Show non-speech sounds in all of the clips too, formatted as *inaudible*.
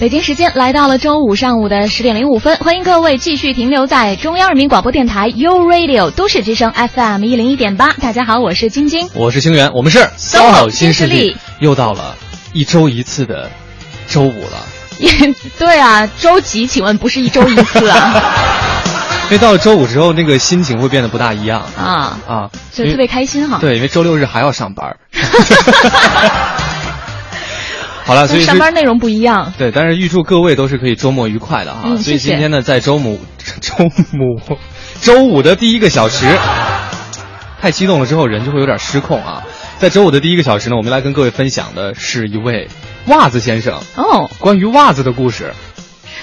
北京时间来到了周五上午的十点零五分，欢迎各位继续停留在中央人民广播电台 u Radio 都市之声 FM 一零一点八。大家好，我是晶晶，我是星源，我们是 SOHO 新势力。又到了一周一次的周五了。*laughs* 对啊，周几？请问不是一周一次啊？*laughs* 因为到了周五之后，那个心情会变得不大一样啊啊，就特别开心哈。对，因为周六日还要上班。好了，所以上班内容不一样。对，但是预祝各位都是可以周末愉快的哈。所以今天呢，在周五、*laughs* 周五、周五的第一个小时，太激动了之后，人就会有点失控啊。在周五的第一个小时呢，我们来跟各位分享的是一位袜子先生哦，关于袜子的故事。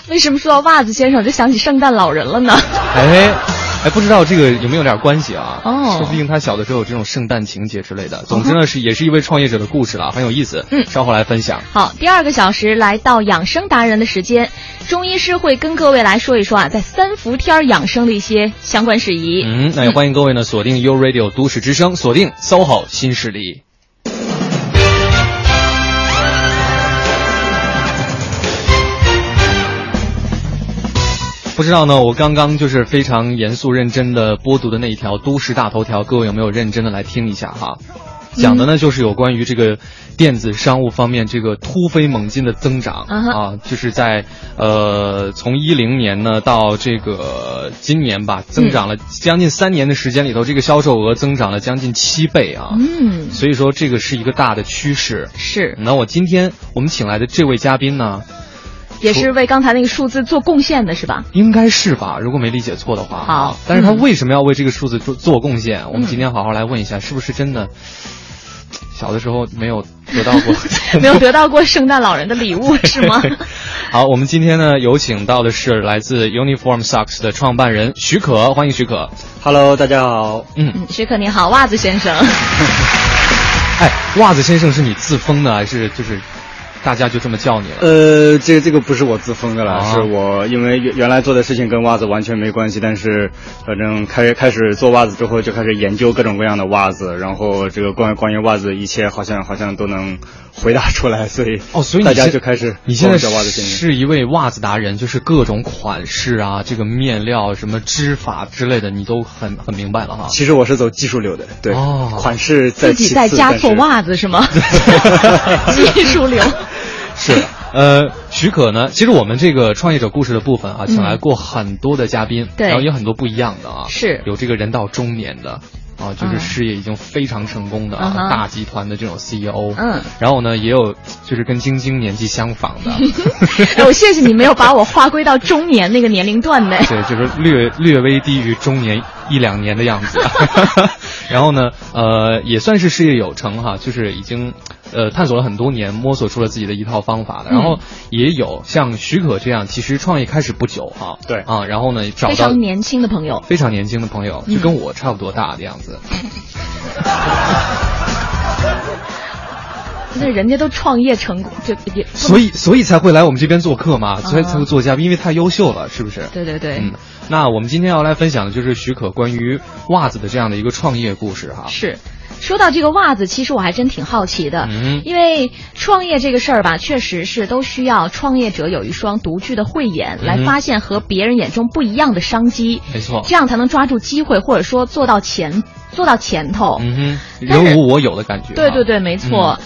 为什么说到袜子先生就想起圣诞老人了呢？哎。哎，不知道这个有没有点关系啊？哦，说不定他小的时候有这种圣诞情节之类的。总之呢，是也是一位创业者的故事了，很有意思。嗯，稍后来分享。好，第二个小时来到养生达人的时间，中医师会跟各位来说一说啊，在三伏天养生的一些相关事宜。嗯，那也欢迎各位呢锁定 U Radio 都市之声，锁定 SOHO 新势力。不知道呢，我刚刚就是非常严肃认真的播读的那一条都市大头条，各位有没有认真的来听一下哈？讲的呢就是有关于这个电子商务方面这个突飞猛进的增长啊，就是在呃从一零年呢到这个今年吧，增长了将近三年的时间里头，这个销售额增长了将近七倍啊。嗯，所以说这个是一个大的趋势。是。那我今天我们请来的这位嘉宾呢？也是为刚才那个数字做贡献的是吧？应该是吧，如果没理解错的话。好，但是他为什么要为这个数字做做贡献？我们今天好好来问一下，是不是真的小的时候没有得到过，*laughs* 没有得到过圣诞老人的礼物是吗？好，我们今天呢有请到的是来自 Uniform Socks 的创办人许可，欢迎许可。Hello，大家好。嗯，许可你好，袜子先生。*laughs* 哎，袜子先生是你自封的还是就是？大家就这么叫你了？呃，这这个不是我自封的了，是我因为原原来做的事情跟袜子完全没关系，但是反正开开始做袜子之后，就开始研究各种各样的袜子，然后这个关关于袜子一切好像好像都能回答出来，所以哦，所以大家就开始你现在是一位袜子达人，就是各种款式啊，这个面料什么织法之类的，你都很很明白了哈。其实我是走技术流的，对，哦款式自己在家做袜子是吗？*laughs* 技术流。是，呃，许可呢？其实我们这个创业者故事的部分啊，请来过很多的嘉宾，对，然后有很多不一样的啊，是。有这个人到中年的。啊，就是事业已经非常成功的啊，大集团的这种 CEO，嗯，然后呢，也有就是跟晶晶年纪相仿的，*laughs* 我谢谢你没有把我划归到中年那个年龄段的，*laughs* 对，就是略略微低于中年一两年的样子，*laughs* 然后呢，呃，也算是事业有成哈，就是已经呃探索了很多年，摸索出了自己的一套方法的，然后也有像许可这样，其实创业开始不久哈，对啊，然后呢，找到非常年轻的朋友，非常年轻的朋友，就跟我差不多大的样子。*laughs* 那人家都创业成功，就也 *laughs* 所以所以才会来我们这边做客嘛，所以才会做嘉宾，因为太优秀了，是不是？对对对。嗯，那我们今天要来分享的就是许可关于袜子的这样的一个创业故事哈。是。说到这个袜子，其实我还真挺好奇的，嗯，因为创业这个事儿吧，确实是都需要创业者有一双独具的慧眼，来发现和别人眼中不一样的商机，没错，这样才能抓住机会，或者说做到前做到前头，嗯哼，人无我有的感觉，对对对，没错。嗯，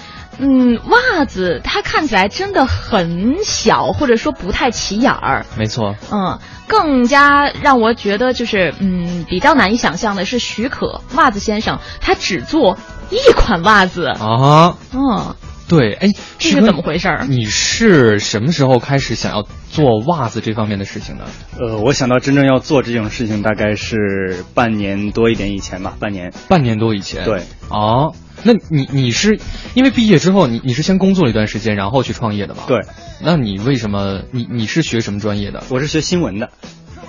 袜子它看起来真的很小，或者说不太起眼儿。没错。嗯，更加让我觉得就是嗯比较难以想象的是，许可袜子先生他只做一款袜子啊。嗯，对，哎，这是怎么回事儿？你是什么时候开始想要做袜子这方面的事情的？呃，我想到真正要做这种事情，大概是半年多一点以前吧，半年，半年多以前。对。哦。那你你是因为毕业之后，你你是先工作了一段时间，然后去创业的吗？对。那你为什么你你是学什么专业的？我是学新闻的。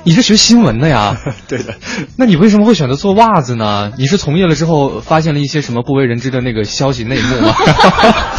你是学新闻的呀？*laughs* 对的。那你为什么会选择做袜子呢？你是从业了之后发现了一些什么不为人知的那个消息内幕吗？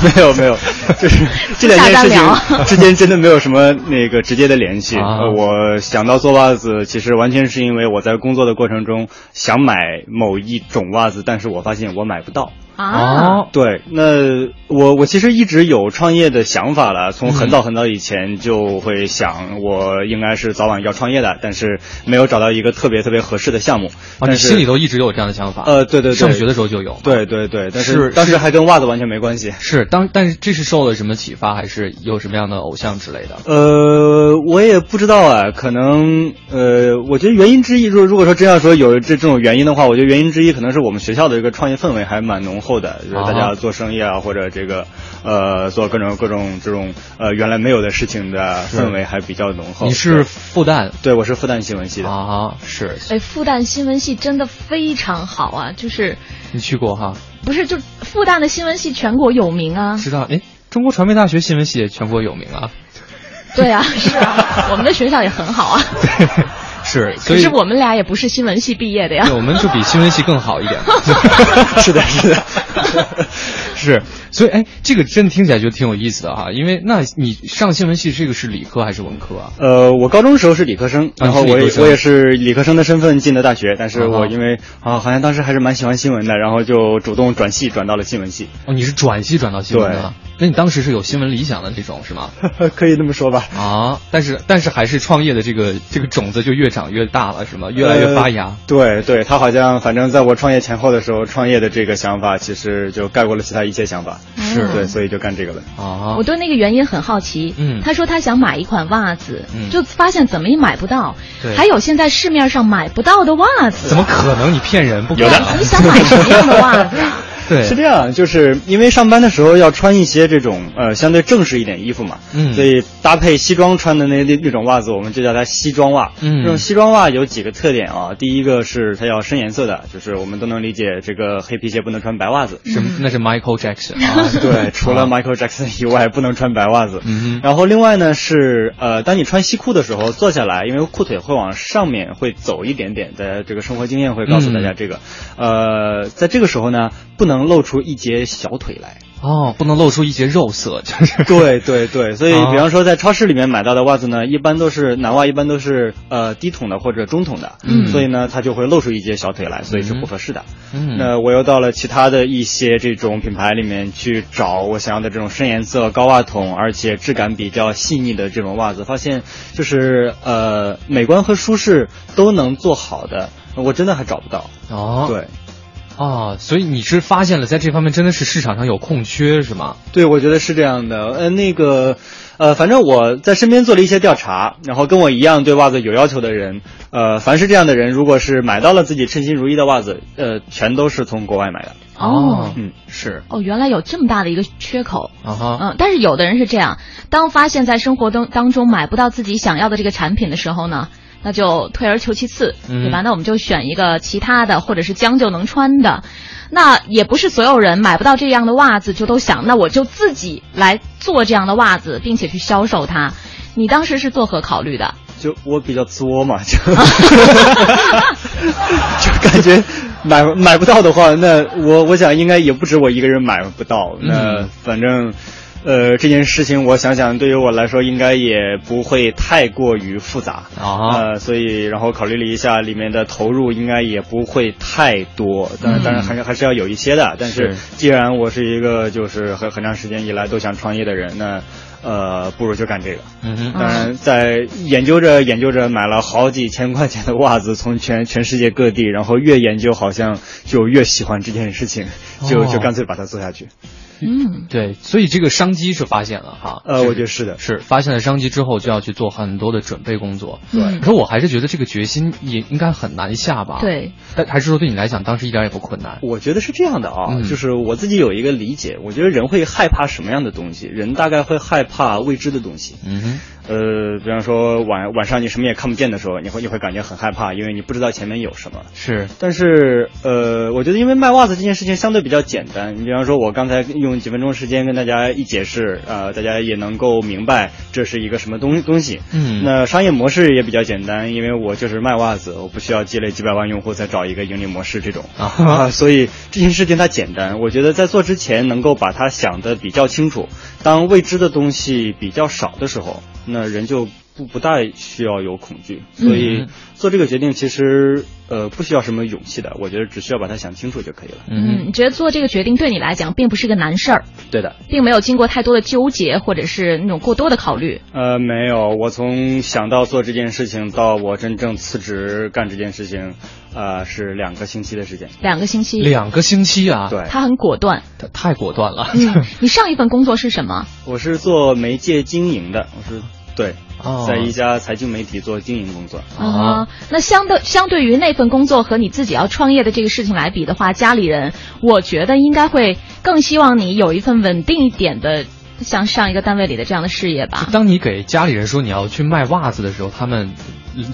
没 *laughs* 有 *laughs* 没有，就是这两件事情之间真的没有什么那个直接的联系。啊我想到做袜子，其实完全是因为我在工作的过程中想买某一种袜子，但是我发现我买不到。啊，哦，对，那我我其实一直有创业的想法了，从很早很早以前就会想，我应该是早晚要创业的，但是没有找到一个特别特别合适的项目。啊，你心里头一直有这样的想法？呃，对对对，上学的时候就有。，对对对，但是是当时还跟袜子完全没关系。是当，但是这是受了什么启发，还是有什么样的偶像之类的？呃，我也不知道啊，可能呃，我觉得原因之一，如果如果说真要说有这这种原因的话，我觉得原因之一可能是我们学校的一个创业氛围还蛮浓厚的，就是大家做生意啊，或者这个呃做各种各种这种呃原来没有的事情的氛围还比较浓厚。你是复旦对，我是复旦新闻系的。啊？是，哎，复旦新闻系真的非常好啊，就是你去过哈？不是就复旦的新闻系全国有名啊？知道？哎，中国传媒大学新闻系也全国有名啊。对啊，是啊，我们的学校也很好啊。*laughs* *laughs* 对，是，可是我们俩也不是新闻系毕业的呀对。我们就比新闻系更好一点。*laughs* *laughs* 是的，是的。*laughs* 是，所以哎，这个真的听起来就挺有意思的哈。因为那你上新闻系这个是理科还是文科啊？呃，我高中时候是理科生，然后我也我也是理科生的身份进的大学，但是我因为啊好像当时还是蛮喜欢新闻的，然后就主动转系转到了新闻系，哦，你是转系转到新闻的，那你当时是有新闻理想的这种是吗？*laughs* 可以这么说吧。啊，但是但是还是创业的这个这个种子就越长越大了是吗？越来越发芽。呃对对，他好像反正在我创业前后的时候，创业的这个想法其实就盖过了其他一切想法。是对，所以就干这个了。啊我，对那个原因很好奇。嗯他说他想买一款袜子，嗯就发现怎么也买不到。对还有现在市面上买不到的袜子。怎么可能？你骗人！不可有的能你想买什么样的袜子啊？对，是这样，就是因为上班的时候要穿一些这种呃相对正式一点衣服嘛，嗯所以搭配西装穿的那那那种袜子，我们就叫它西装袜。嗯这种西装袜有几个特点啊，第一个是它要深颜色的，就是我们都能理解这个黑皮鞋不能穿白袜子。是那是 Michael Jackson 啊，对，*laughs* 除了 Michael Jackson 以外，不能穿白袜子。嗯然后另外呢是呃，当你穿西裤的时候，坐下来，因为裤腿会往上面会走一点点，的这个生活经验会告诉大家这个。呃，在这个时候呢，不能露出一截小腿来。哦，不能露出一截肉色，就是对对对，所以啊比方说在超市里面买到的袜子呢，一般都是男袜，一般都是呃低筒的或者中筒的，嗯所以呢它就会露出一截小腿来，所以是不合适的。嗯那我又到了其他的一些这种品牌里面去找我想要的这种深颜色、高袜筒，而且质感比较细腻的这种袜子，发现就是呃美观和舒适都能做好的，我真的还找不到。哦，对。啊，所以你是发现了在这方面真的是市场上有空缺是吗？对，我觉得是这样的。呃，那个，呃，反正我在身边做了一些调查，然后跟我一样对袜子有要求的人，呃，凡是这样的人，如果是买到了自己称心如意的袜子，呃，全都是从国外买的。哦嗯，是哦，原来有这么大的一个缺口。啊哈，嗯，但是有的人是这样，当发现在生活当当中买不到自己想要的这个产品的时候呢，那就退而求其次，嗯对吧？那我们就选一个其他的，或者是将就能穿的。那也不是所有人买不到这样的袜子就都想，那我就自己来做这样的袜子，并且去销售它。你当时是作何考虑的？就我比较作嘛，就 *laughs* *laughs* 就感觉买买不到的话，那我我想应该也不止我一个人买不到。那嗯反正。呃，这件事情我想想，对于我来说应该也不会太过于复杂啊呃，所以然后考虑了一下，里面的投入应该也不会太多，当然当然还是还是要有一些的。但是是既然我是一个就是很很长时间以来都想创业的人，那呃，不如就干这个。嗯哼，当然，在研究着研究着，买了好几千块钱的袜子，从全全世界各地，然后越研究好像就越喜欢这件事情，就哦就干脆把它做下去。嗯，对，所以这个商机是发现了哈。呃，我觉得是的。是发现了商机之后，就要去做很多的准备工作。对可是我还是觉得这个决心也应该很难下吧？，对，但还是说对你来讲，当时一点也不困难。我觉得是这样的啊，嗯就是我自己有一个理解，我觉得人会害怕什么样的东西？人大概会害怕未知的东西。嗯哼，呃，比方说晚晚上你什么也看不见的时候，你会你会感觉很害怕，因为你不知道前面有什么。是，但是呃，我觉得因为卖袜子这件事情相对比较简单，你比方说我刚才用几分钟时间跟大家一解释，呃，大家也能够明白这是一个什么东东西。嗯，那商业模式也比较简单，因为我就是卖袜子，我不需要积累几百万用户再找一个盈利模式这种啊，所以这件事情它简单。我觉得在做之前能够把它想的比较清楚，当未知的东西比较少的时候。那人就不不大需要有恐惧，所以做这个决定其实呃不需要什么勇气的，我觉得只需要把它想清楚就可以了。嗯，你觉得做这个决定对你来讲并不是个难事儿？对的，并没有经过太多的纠结或者是那种过多的考虑。呃，没有，我从想到做这件事情到我真正辞职干这件事情，呃，是两个星期的时间。两个星期？两个星期啊？对，他很果断，他太果断了。嗯，你上一份工作是什么？*laughs* 我是做媒介经营的，我是。对，在一家财经媒体做经营工作啊。那相对相对于那份工作和你自己要创业的这个事情来比的话，家里人我觉得应该会更希望你有一份稳定一点的，像上一个单位里的这样的事业吧。当你给家里人说你要去卖袜子的时候，他们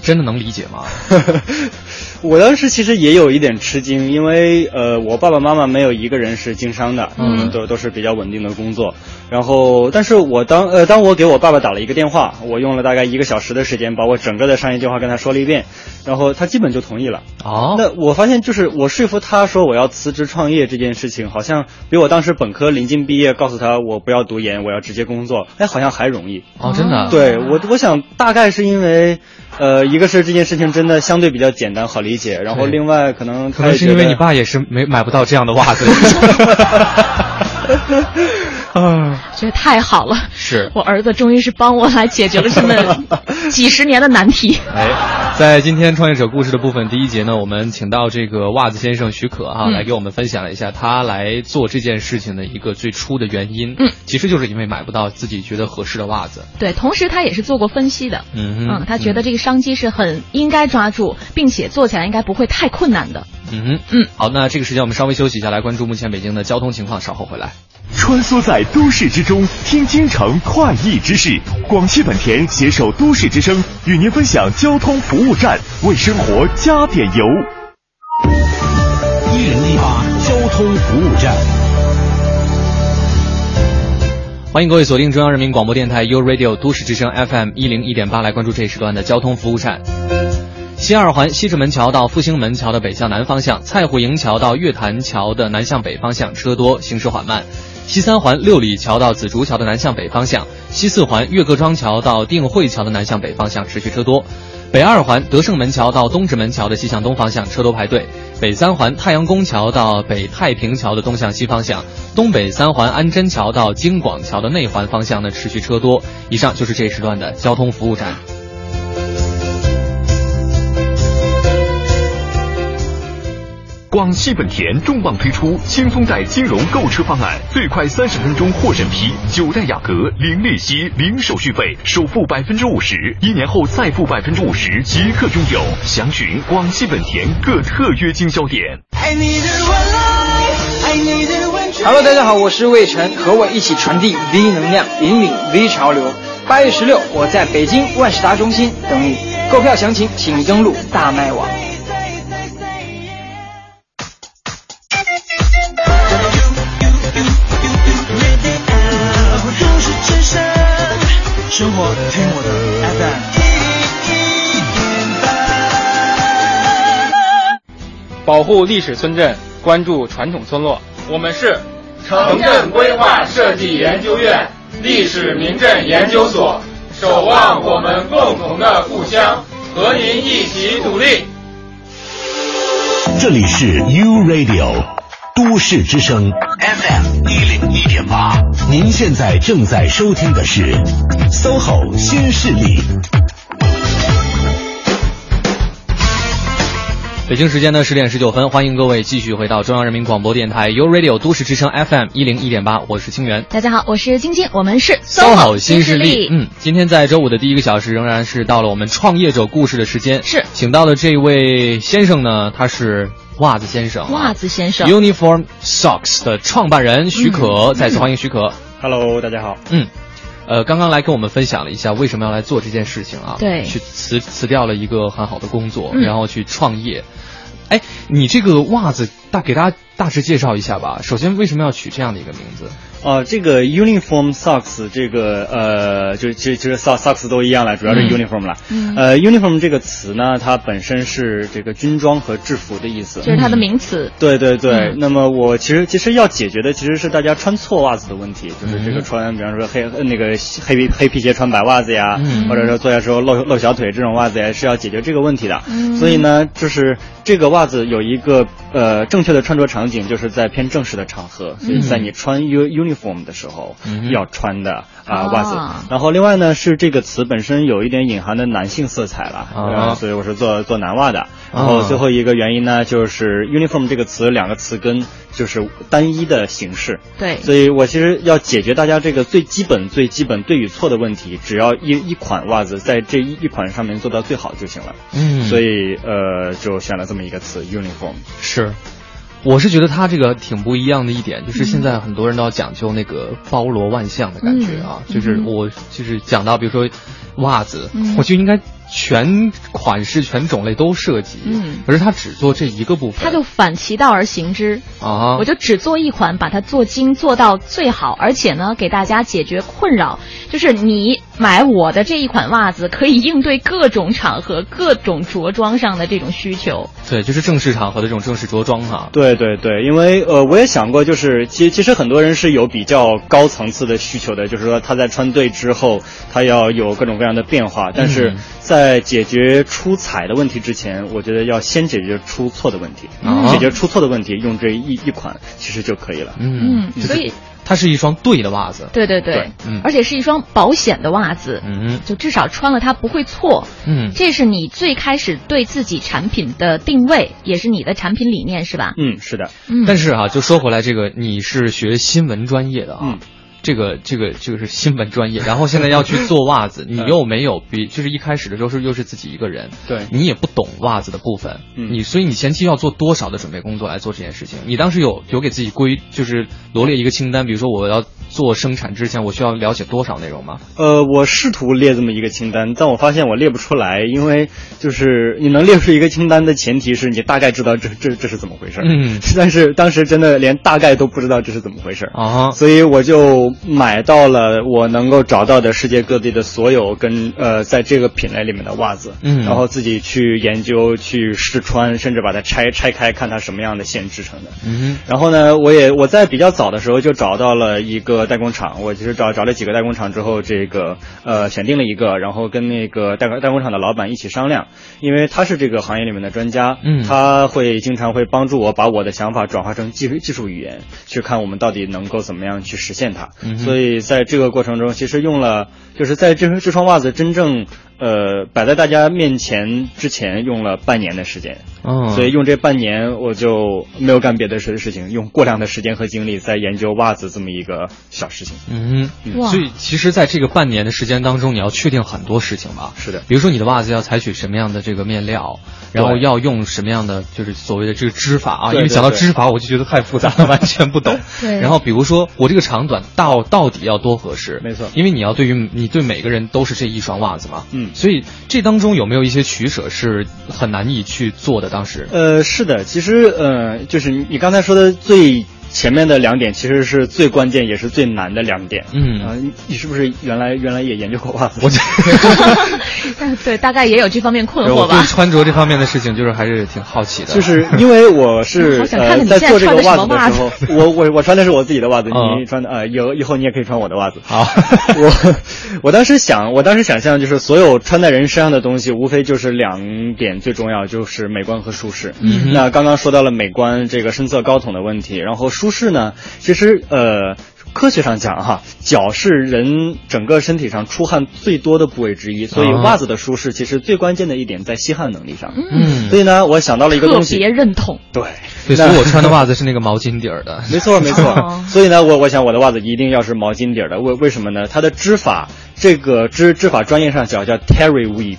真的能理解吗？*laughs* 我当时其实也有一点吃惊，因为呃，我爸爸妈妈没有一个人是经商的，嗯，都都是比较稳定的工作。然后，但是我当呃，当我给我爸爸打了一个电话，我用了大概一个小时的时间，把我整个的商业计划跟他说了一遍，然后他基本就同意了。哦，那我发现就是我说服他说我要辞职创业这件事情，好像比我当时本科临近毕业告诉他我不要读研，我要直接工作，哎，好像还容易。哦，真的？对我，我想大概是因为。呃，一个是这件事情真的相对比较简单好理解，然后另外可能可能是因为你爸也是没买不到这样的袜子。*laughs* 啊，觉得太好了！是我儿子终于是帮我来解决了这么 *laughs* 几十年的难题。哎，在今天创业者故事的部分第一节呢，我们请到这个袜子先生许可哈，来给我们分享了一下他来做这件事情的一个最初的原因。嗯，其实就是因为买不到自己觉得合适的袜子。对，同时他也是做过分析的。嗯嗯，他觉得这个商机是很应该抓住，并且做起来应该不会太困难的。嗯，嗯，好，那这个时间我们稍微休息一下，来关注目前北京的交通情况，稍后回来。穿梭在都市之中，听京城快意之事。广汽本田携手都市之声，与您分享交通服务站，为生活加点油。一零一八交通服务站，欢迎各位锁定中央人民广播电台 u Radio 都市之声 FM 一零一点八，来关注这一时段的交通服务站。西二环西直门桥到复兴门桥的北向南方向，蔡虎营桥到月坛桥的南向北方向车多，行驶缓慢。西三环六里桥到紫竹桥的南向北方向，西四环岳各庄桥到定慧桥的南向北方向持续车多，北二环德胜门桥到东直门桥的西向东方向车多排队，北三环太阳宫桥到北太平桥的东向西方向，东北三环安贞桥到京广桥的内环方向呢持续车多。以上就是这一时段的交通服务站。广汽本田重磅推出轻松贷金融购车方案，最快三十分钟获审批，九代雅阁零利息、零手续费，首付百分之五十，一年后再付百分之五十，即刻拥有。详询广汽本田各特约经销点。Hello，大家好，我是魏晨，和我一起传递 V 能量，引领 V 潮流。八月十六，我在北京万事达中心等你。购票详情请登录大麦网。保护历史村镇，关注传统村落。我们是城镇规划设计研究院历史名镇研究所，守望我们共同的故乡，和您一起努力。这里是 U Radio 都市之声 FM 一零一点八，您现在正在收听的是 SOHO 新势力。北京时间呢十点十九分，欢迎各位继续回到中央人民广播电台 u Radio 都市之声 FM 一零一点八，我是清源。大家好，我是晶晶，我们是 SOHO 新势力。嗯，今天在周五的第一个小时，仍然是到了我们创业者故事的时间。是，请到的这位先生呢，他是袜子先生。袜子先生，Uniform Socks 的创办人许可，再次欢迎许可。Hello，大家好。嗯。呃，刚刚来跟我们分享了一下为什么要来做这件事情啊？对，去辞辞掉了一个很好的工作，嗯然后去创业。哎，你这个袜子大给大家大致介绍一下吧。首先，为什么要取这样的一个名字？哦，这个 uniform socks 这个呃，就其实其实 socks socks 都一样了，主要是嗯 uniform 了。嗯呃，uniform 这个词呢，它本身是这个军装和制服的意思。就是它的名词。对对对，嗯那么我其实其实要解决的其实是大家穿错袜子的问题，就是这个嗯穿，比方说黑呃那个黑皮黑皮鞋穿白袜子呀，嗯或者说坐下时候露露小腿这种袜子呀，是要解决这个问题的。嗯所以呢，就是这个袜子有一个呃正确的穿着场景，就是在偏正式的场合，所以在你穿 u uniform 的时候、嗯要穿的啊、哦袜子。然后另外呢，是这个词本身有一点隐含的男性色彩了，哦呃所以我是做做男袜的。然后最后一个原因呢，就是 uniform 这个词两个词根就是单一的形式，对，所以我其实要解决大家这个最基本、最基本对与错的问题，只要一一款袜子在这一一款上面做到最好就行了。嗯所以呃，就选了这么一个词 uniform。是，我是觉得他这个挺不一样的一点，就是现在很多人都要讲究那个包罗万象的感觉啊，嗯。就是嗯我就是讲到比如说袜子，嗯。我就应该全款式、全种类都涉及，嗯可是他只做这一个部分，他就反其道而行之。啊，我就只做一款，把它做精做到最好，而且呢，给大家解决困扰。就是你买我的这一款袜子，可以应对各种场合、各种着装上的这种需求。对，就是正式场合的这种正式着装哈、对对对，因为呃，我也想过，就是其其实很多人是有比较高层次的需求的，就是说他在穿对之后，他要有各种各样的变化，但是嗯在解决出彩的问题之前，我觉得要先解决出错的问题，嗯解决出错的问题，用这一一款其实就可以了。嗯。嗯，所以它是一双对的袜子，对对对，对嗯。而且是一双保险的袜子，嗯就至少穿了它不会错。嗯，这是你最开始对自己产品的定位，也是你的产品理念，是吧？嗯，是的，嗯，但是啊，就说回来，这个你是学新闻专业的啊。嗯这个这个这个是新闻专业，然后现在要去做袜子，*laughs* 你又没有比就是一开始的时候是又是自己一个人，对。你也不懂袜子的部分，嗯。你所以你前期要做多少的准备工作来做这件事情？你当时有有给自己规就是罗列一个清单，比如说我要做生产之前，我需要了解多少内容吗？呃，我试图列这么一个清单，但我发现我列不出来，因为就是你能列出一个清单的前提是你大概知道这 *laughs* 这这是怎么回事儿，嗯。但是 *laughs* 当时真的连大概都不知道这是怎么回事儿。啊所以我就买到了我能够找到的世界各地的所有跟呃在这个品类里面的袜子，嗯然后自己去研究、去试穿，甚至把它拆拆开，看它什么样的线制成的。嗯然后呢，我也我在比较早的时候就找到了一个代工厂，我其实找找了几个代工厂之后，这个呃选定了一个，然后跟那个代代工厂的老板一起商量，因为他是这个行业里面的专家，嗯他会经常会帮助我把我的想法转化成技术技术语言，去看我们到底能够怎么样去实现它。所以在这个过程中，其实用了就是在这这双袜子真正呃摆在大家面前之前，用了半年的时间。嗯，所以用这半年我就没有干别的事事情，用过量的时间和精力在研究袜子这么一个小事情。嗯所以其实在这个半年的时间当中，你要确定很多事情吧？是的比如说你的袜子要采取什么样的这个面料，然后要用什么样的就是所谓的这个织法啊，因为对对对想到织法我就觉得太复杂了，*laughs* 完全不懂。对然后比如说我这个长短到到底要多合适？没错因为你要对于你对每个人都是这一双袜子嘛。嗯所以这当中有没有一些取舍是很难以去做的？当时。呃，是的，其实呃，就是你你刚才说的最前面的两点，其实是最关键也是最难的两点。嗯啊、你你是不是原来原来也研究过袜子？我这 *laughs* 对，大概也有这方面困惑我对吧。穿着这方面的事情就是还是挺好奇的。就是因为我是好想看呃在在做这个袜子的时候，我我我穿的是我自己的袜子，嗯你穿的呃有以后你也可以穿我的袜子。好我我当时想，我当时想象就是所有穿在人身上的东西，无非就是两点最重要，就是美观和舒适。嗯那刚刚说到了美观这个深色高筒的问题，然后舒适呢，其实呃。科学上讲哈，脚是人整个身体上出汗最多的部位之一，所以啊袜子的舒适其实最关键的一点在吸汗能力上。嗯所以呢，我想到了一个东西，特别认同。对，对，所那以 *laughs* 我穿的袜子是那个毛巾底儿的。没错，没 *laughs* 哦错。所以呢，我我想我的袜子一定要是毛巾底儿的。为为什么呢？它的织法，这个织织法专业上叫叫 terry weave，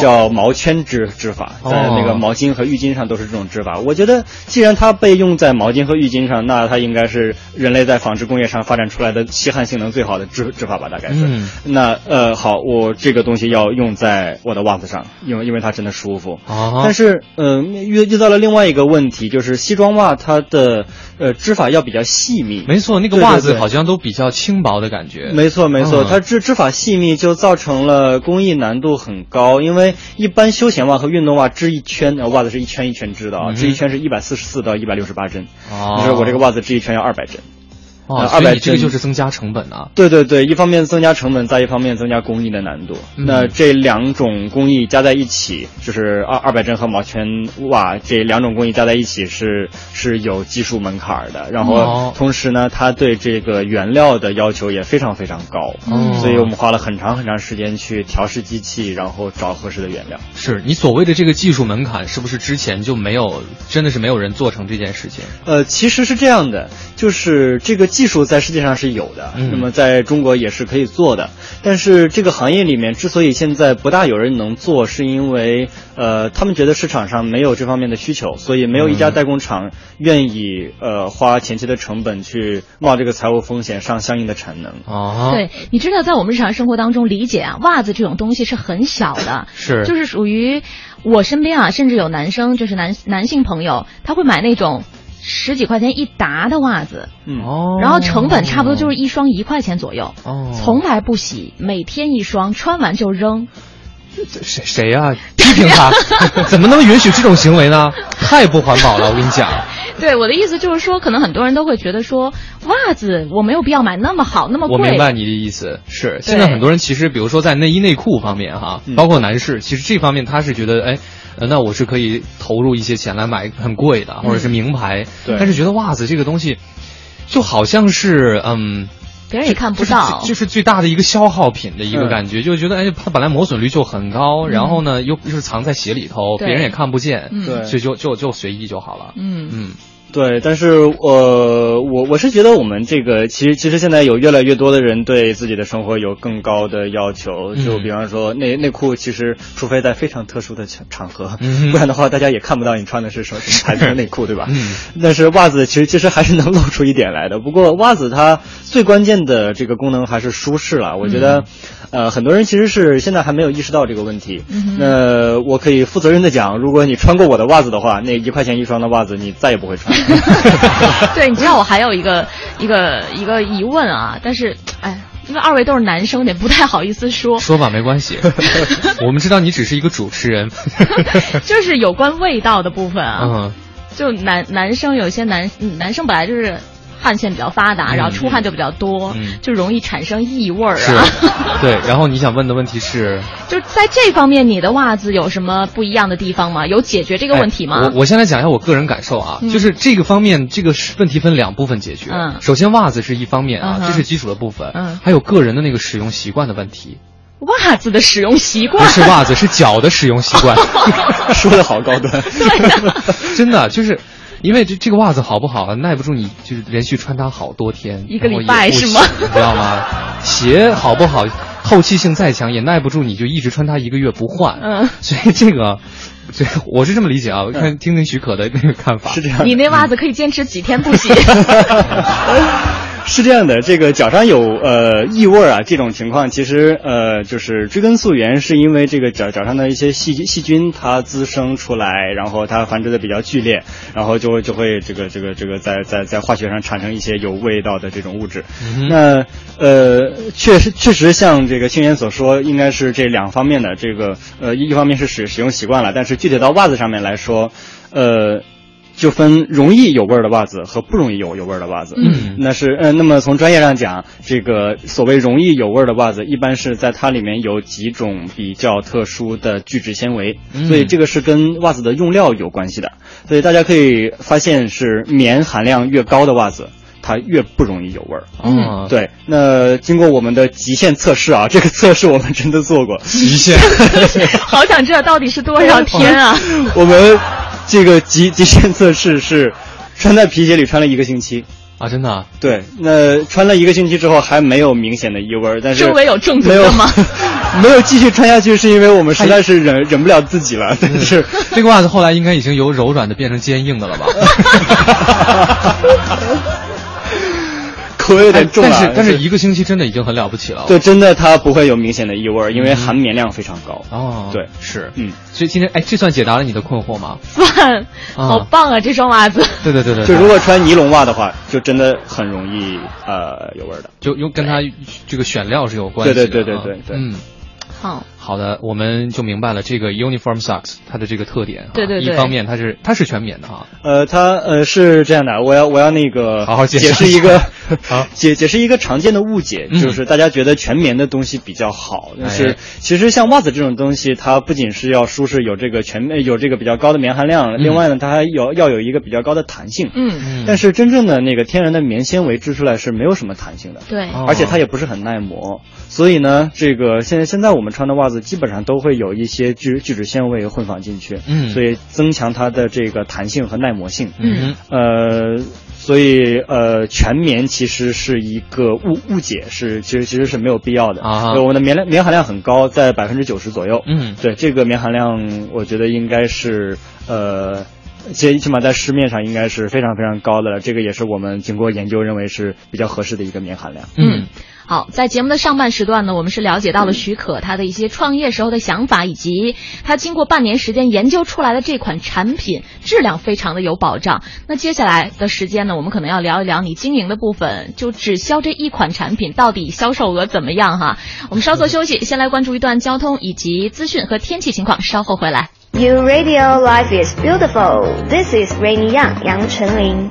叫毛圈织织法，在那个毛巾和浴巾上都是这种织法。我觉得，既然它被用在毛巾和浴巾上，那它应该是人类在纺织工业上发展出来的吸汗性能最好的织织法吧？大概是。嗯、那呃，好，我这个东西要用在我的袜子上，因为因为它真的舒服。啊、但是，嗯、呃，遇遇到了另外一个问题，就是西装袜它的呃织法要比较细密。没错，那个袜子好像都比较轻薄的感觉。没错，没错，嗯、它织织法细密就造成了工艺难度很高，因为一般休闲袜和运动袜织一圈，呃，袜子是一圈一圈织的啊，嗯、织一圈是一百四十四到一百六十八针。哦，你说我这个袜子织一圈要二百针。哦，二百这个就是增加成本啊。对对对，一方面增加成本，再一方面增加工艺的难度。嗯、那这两种工艺加在一起，就是二二百针和毛圈哇这两种工艺加在一起是是有技术门槛的。然后同时呢，它对这个原料的要求也非常非常高。嗯、所以我们花了很长很长时间去调试机器，然后找合适的原料。是你所谓的这个技术门槛，是不是之前就没有，真的是没有人做成这件事情？呃，其实是这样的，就是这个技术在世界上是有的，嗯、那么在中国也是可以做的。但是这个行业里面之所以现在不大有人能做，是因为呃，他们觉得市场上没有这方面的需求，所以没有一家代工厂愿意呃花前期的成本去冒这个财务风险上相应的产能。哦，对，你知道在我们日常生活当中理解啊，袜子这种东西是很小的，是就是属于我身边啊，甚至有男生就是男男性朋友，他会买那种。十几块钱一沓的袜子，嗯哦，然后成本差不多就是一双一块钱左右，哦，从来不洗，每天一双，穿完就扔。谁谁呀、啊？批评他，*laughs* 怎么能允许这种行为呢？太不环保了，我跟你讲。*laughs* 对我的意思就是说，可能很多人都会觉得说，袜子我没有必要买那么好那么贵。我明白你的意思，是现在很多人其实，比如说在内衣内裤方面哈，嗯、包括男士，其实这方面他是觉得，哎。呃，那我是可以投入一些钱来买很贵的，或者是名牌。对。但是觉得袜子这个东西，就好像是嗯，别人也看不到，就是、就是最大的一个消耗品的一个感觉，嗯、就觉得哎，它本来磨损率就很高，嗯、然后呢又又是藏在鞋里头，别人也看不见，对，所以就就就随意就好了。嗯嗯。对，但是呃，我我是觉得我们这个其实其实现在有越来越多的人对自己的生活有更高的要求，嗯、就比方说内内裤，其实除非在非常特殊的场场合，嗯、不然的话大家也看不到你穿的是什么什么牌子的内裤，对吧？嗯。但是袜子其实其实还是能露出一点来的。不过袜子它最关键的这个功能还是舒适了。我觉得，嗯、呃，很多人其实是现在还没有意识到这个问题。嗯、那我可以负责任的讲，如果你穿过我的袜子的话，那一块钱一双的袜子你再也不会穿。*laughs* *laughs* 对，你知道我还有一个一个一个疑问啊，但是哎，因为二位都是男生，也不太好意思说。说吧，没关系。*laughs* 我们知道你只是一个主持人。就是有关味道的部分啊，嗯，就男男生有些男男生本来就是。汗腺比较发达，然后出汗就比较多，嗯、就容易产生异味儿啊。对。然后你想问的问题是，就在这方面，你的袜子有什么不一样的地方吗？有解决这个问题吗？我我先来讲一下我个人感受啊，就是这个方面，这个问题分两部分解决。嗯，首先袜子是一方面啊，这是基础的部分。嗯，还有个人的那个使用习惯的问题。袜子的使用习惯不是袜子，是脚的使用习惯。说的好高端。真的就是。因为这这个袜子好不好，耐不住你就是连续穿它好多天，一个礼拜是吗？你知道吗？*laughs* 鞋好不好，透气性再强也耐不住你就一直穿它一个月不换。嗯，所以这个，这我是这么理解啊，我看听听许可的那个看法。是这样，你那袜子可以坚持几天不洗？是这样的，这个脚上有呃异味啊，这种情况其实呃就是追根溯源，是因为这个脚脚上的一些细细菌它滋生出来，然后它繁殖的比较剧烈，然后就会就会这个这个这个在在在化学上产生一些有味道的这种物质。嗯、那呃确实确实像这个星源所说，应该是这两方面的这个呃一方面是使使用习惯了，但是具体到袜子上面来说，呃。就分容易有味儿的袜子和不容易有有味儿的袜子。嗯，那是呃，那么从专业上讲，这个所谓容易有味儿的袜子，一般是在它里面有几种比较特殊的聚酯纤维，嗯、所以这个是跟袜子的用料有关系的。所以大家可以发现，是棉含量越高的袜子。它越不容易有味儿。嗯，对。那经过我们的极限测试啊，这个测试我们真的做过。极限，*laughs* *laughs* 好想知道到底是多少天啊？我们这个极极限测试是穿在皮鞋里穿了一个星期。啊，真的、啊？对，那穿了一个星期之后还没有明显的异味，但是周围有中毒的吗？*laughs* 没有继续穿下去，是因为我们实在是忍忍不了自己了。*laughs* 但是这个袜子后来应该已经由柔软的变成坚硬的了吧？口味有点重但是但是一个星期真的已经很了不起了。对，真的它不会有明显的异味，因为含棉量非常高。哦，对，是，嗯，所以今天哎，这算解答了你的困惑吗？算，好棒啊！这双袜子。*laughs* 对对对对。就如果穿尼龙袜的话，就真的很容易呃有味的。就用跟它这个选料是有关系的。对对对对对对。嗯。好。好的，我们就明白了这个 uniform socks 它的这个特点。对对对。一方面它是它是全棉的哈。呃，它呃是这样的，我要我要那个好好解释一个 *laughs* 好 *laughs* 解解释一个常见的误解，就是大家觉得全棉的东西比较好，但是其实像袜子这种东西，它不仅是要舒适，有这个全有这个比较高的棉含量，另外呢，它还有要有一个比较高的弹性。嗯。但是真正的那个天然的棉纤维织出来是没有什么弹性的。对。而且它也不是很耐磨，所以呢，这个现在现在我们穿的袜子基本上都会。有一些聚聚酯纤维混纺进去，嗯，所以增强它的这个弹性和耐磨性，嗯，呃，所以呃，全棉其实是一个误误解，是其实其实是没有必要的啊。我们的棉棉含量很高，在百分之九十左右，嗯，对这个棉含量，我觉得应该是呃，最起码在市面上应该是非常非常高的了。这个也是我们经过研究认为是比较合适的一个棉含量，嗯。好，在节目的上半时段呢，我们是了解到了许可他的一些创业时候的想法，以及他经过半年时间研究出来的这款产品质量非常的有保障。那接下来的时间呢，我们可能要聊一聊你经营的部分，就只销这一款产品，到底销售额怎么样哈？我们稍作休息，先来关注一段交通以及资讯和天气情况，稍后回来。You Radio Life is beautiful. This is Rainy Yang 杨丞琳。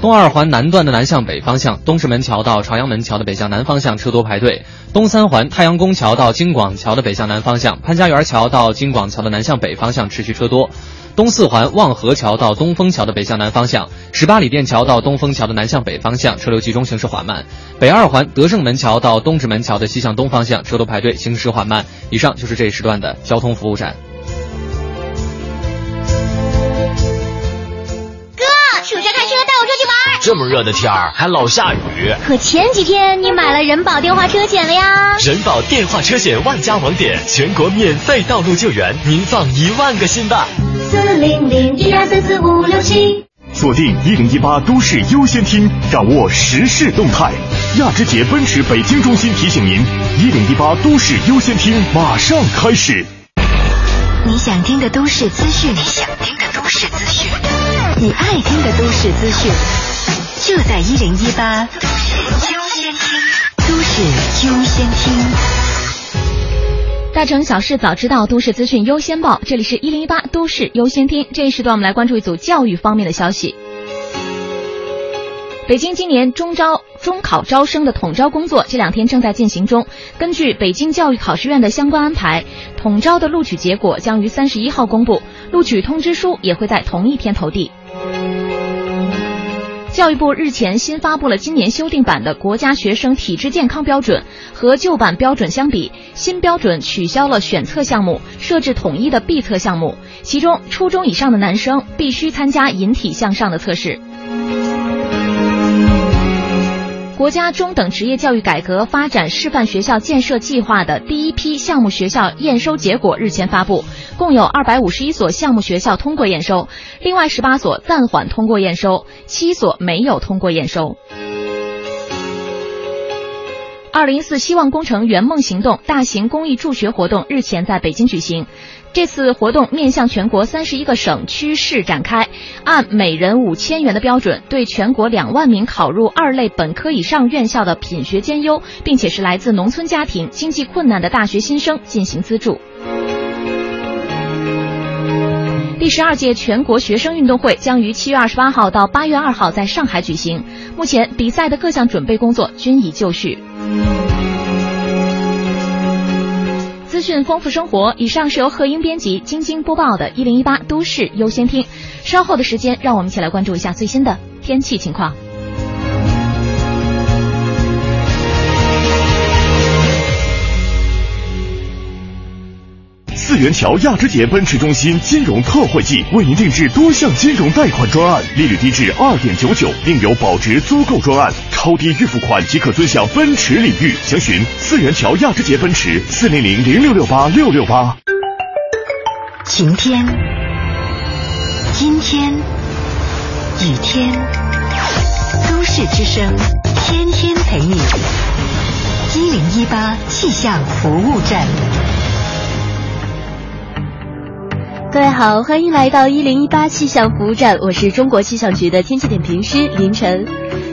东二环南段的南向北方向，东直门桥到朝阳门桥的北向南方向车多排队；东三环太阳宫桥到京广桥的北向南方向，潘家园桥到京广桥的南向北方向持续车多；东四环望河桥到东风桥的北向南方向，十八里店桥到东风桥的南向北方向车流集中，行驶缓慢；北二环德胜门桥到东直门桥的西向东方向车多排队，行驶缓慢。以上就是这一时段的交通服务站。这么热的天儿还老下雨，可前几天你买了人保电话车险了呀？人保电话车险万家网点，全国免费道路救援，您放一万个心吧。四零零一二三四五六七，锁定一零一八都市优先听，掌握时事动态。亚之杰奔驰北京中心提醒您，一零一八都市优先听马上开始。你想听的都市资讯，你想听的都市资讯，你爱听的都市资讯。就在一零一八都市优先听，都市优先听。大城小事早知道，都市资讯优先报。这里是一零一八都市优先听。这一时段，我们来关注一组教育方面的消息。北京今年中招中考招生的统招工作这两天正在进行中。根据北京教育考试院的相关安排，统招的录取结果将于三十一号公布，录取通知书也会在同一天投递。教育部日前新发布了今年修订版的国家学生体质健康标准，和旧版标准相比，新标准取消了选测项目，设置统一的必测项目，其中初中以上的男生必须参加引体向上的测试。国家中等职业教育改革发展示范学校建设计划的第一批项目学校验收结果日前发布，共有二百五十一所项目学校通过验收，另外十八所暂缓通过验收，七所没有通过验收。二零一四希望工程圆梦行动大型公益助学活动日前在北京举行。这次活动面向全国三十一个省区市展开，按每人五千元的标准，对全国两万名考入二类本科以上院校的品学兼优，并且是来自农村家庭、经济困难的大学新生进行资助。第十二届全国学生运动会将于七月二十八号到八月二号在上海举行，目前比赛的各项准备工作均已就绪。资讯，丰富生活。以上是由贺英编辑、晶晶播报的《一零一八都市优先听》。稍后的时间，让我们一起来关注一下最新的天气情况。元桥亚之杰奔驰中心金融特惠季，为您定制多项金融贷款专案，利率低至二点九九，另有保值租购专案，超低预付款即可尊享奔驰礼遇。详询四元桥亚之杰奔驰四零零零六六八六六八。晴天，阴天，雨天，都市之声，天天陪你。一零一八气象服务站。各位好，欢迎来到一零一八气象服务站，我是中国气象局的天气点评师林晨。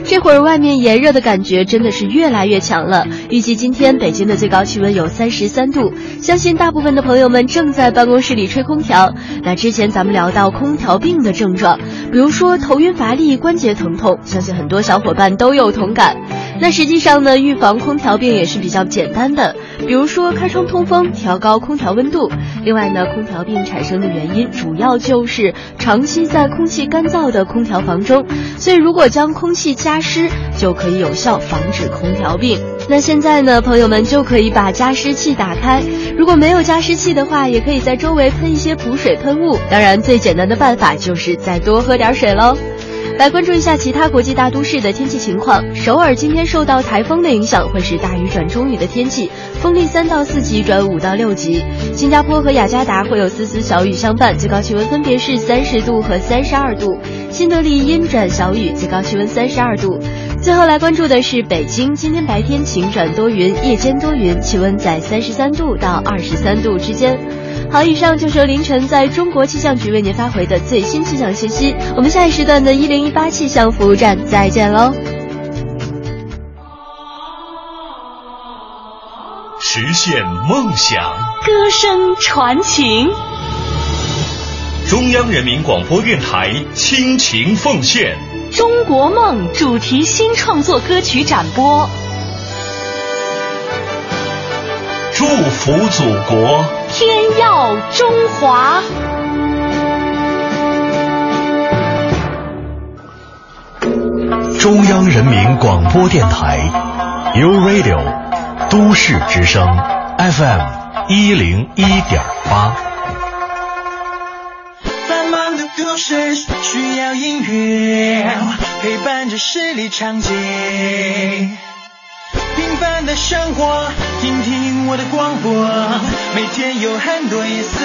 这会儿外面炎热的感觉真的是越来越强了，预计今天北京的最高气温有三十三度，相信大部分的朋友们正在办公室里吹空调。那之前咱们聊到空调病的症状，比如说头晕乏力、关节疼痛，相信很多小伙伴都有同感。那实际上呢，预防空调病也是比较简单的，比如说开窗通风，调高空调温度。另外呢，空调病产生的原因主要就是长期在空气干燥的空调房中，所以如果将空气加湿，就可以有效防止空调病。那现在呢，朋友们就可以把加湿器打开，如果没有加湿器的话，也可以在周围喷一些补水喷雾。当然，最简单的办法就是再多喝点水喽。来关注一下其他国际大都市的天气情况。首尔今天受到台风的影响，会是大雨转中雨的天气，风力三到四级转五到六级。新加坡和雅加达会有丝丝小雨相伴，最高气温分别是三十度和三十二度。新德里阴转小雨，最高气温三十二度。最后来关注的是北京，今天白天晴转多云，夜间多云，气温在三十三度到二十三度之间。好，以上就是凌晨在中国气象局为您发回的最新气象信息。我们下一时段的一零一八气象服务站再见喽！实现梦想，歌声传情。中央人民广播电台倾情奉献《中国梦》主题新创作歌曲展播，祝福祖国，天耀中华。中央人民广播电台 u Radio 都市之声 FM 一零一点八。忙的都市需要音乐陪伴着视力长街，平凡的生活，听听我的广播，每天有很多颜色。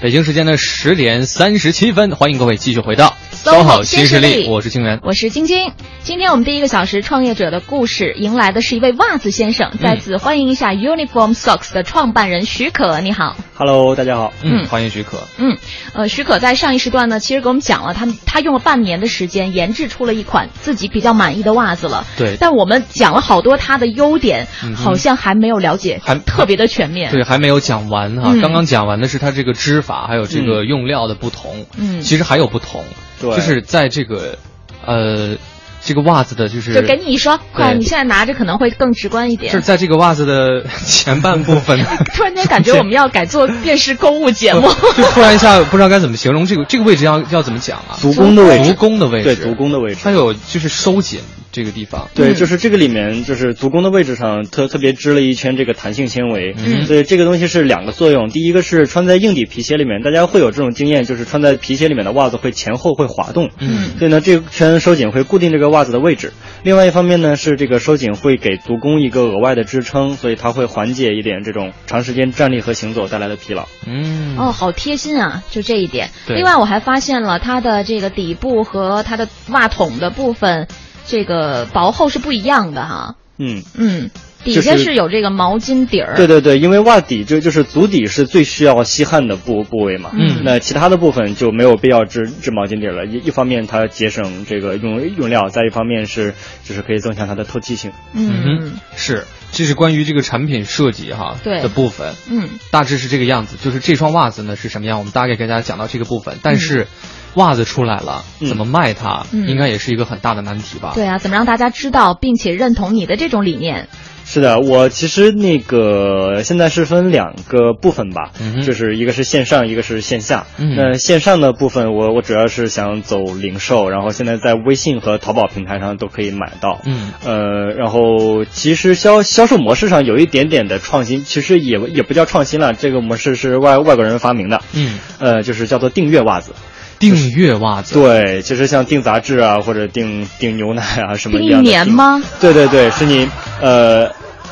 北京时间的十点三十七分，欢迎各位继续回到 SOHO 新势力，我是清源，我是晶晶。今天我们第一个小时创业者的故事，迎来的是一位袜子先生，再次欢迎一下 Uniform Socks 的创办人许可，你好。Hello，大家好，嗯，欢迎许可。嗯，呃，许可在上一时段呢，其实给我们讲了他他用了半年的时间研制出了一款自己比较满意的袜子了。对，但我们讲了好多他的优点，嗯、好像还没有了解，还特别的全面。对，还没有讲完哈、嗯。刚刚讲完的是他这个织法，还有这个用料的不同。嗯，其实还有不同，对，就是在这个呃。这个袜子的就是，就给你一双，快，你现在拿着可能会更直观一点。是在这个袜子的前半部分，*laughs* 突然间感觉我们要改做电视购物节目，*laughs* 就突然一下不知道该怎么形容这个这个位置要要怎么讲啊？足弓的位置，足弓的位置，对，足弓的位置，它有就是收紧这个地方，对，就是这个里面就是足弓的位置上特特别织了一圈这个弹性纤维，嗯，所以这个东西是两个作用，第一个是穿在硬底皮鞋里面，大家会有这种经验，就是穿在皮鞋里面的袜子会前后会滑动，嗯，所以呢这个圈收紧会固定这个袜子的位置。另外一方面呢，是这个收紧会给足弓一个额外的支撑，所以它会缓解一点这种长时间站立和行走带来的疲劳。嗯，哦，好贴心啊，就这一点。另外，我还发现了它的这个底部和它的袜筒的部分，这个薄厚是不一样的哈。嗯嗯，底下是是有这个毛巾底儿。对对对，因为袜底就就是足底是最需要吸汗的部部位嘛，嗯那其他的部分就没有必要织织毛巾底了。一一方面它节省这个用用料，再一方面是就是可以增强它的透气性。嗯是，这是关于这个产品设计哈对的部分。嗯，大致是这个样子，就是这双袜子呢是什么样，我们大概给大家讲到这个部分。但是，袜子出来了，怎么卖它，嗯应该也是一个很大的难题吧？对啊，怎么让大家知道并且认同你的这种理念？是的，我其实那个现在是分两个部分吧，就是一个是线上，一个是线下。嗯那线上的部分我，我主要是想走零售，然后现在在微信和淘宝平台上都可以买到。嗯，呃，然后其实销销售模式上有一点点的创新，其实也也不叫创新了，这个模式是外外国人发明的。嗯，呃，就是叫做订阅袜子。订阅袜子，对，其实像订杂志啊，或者订订牛奶啊什么订一一样的年吗？对对对，是你呃。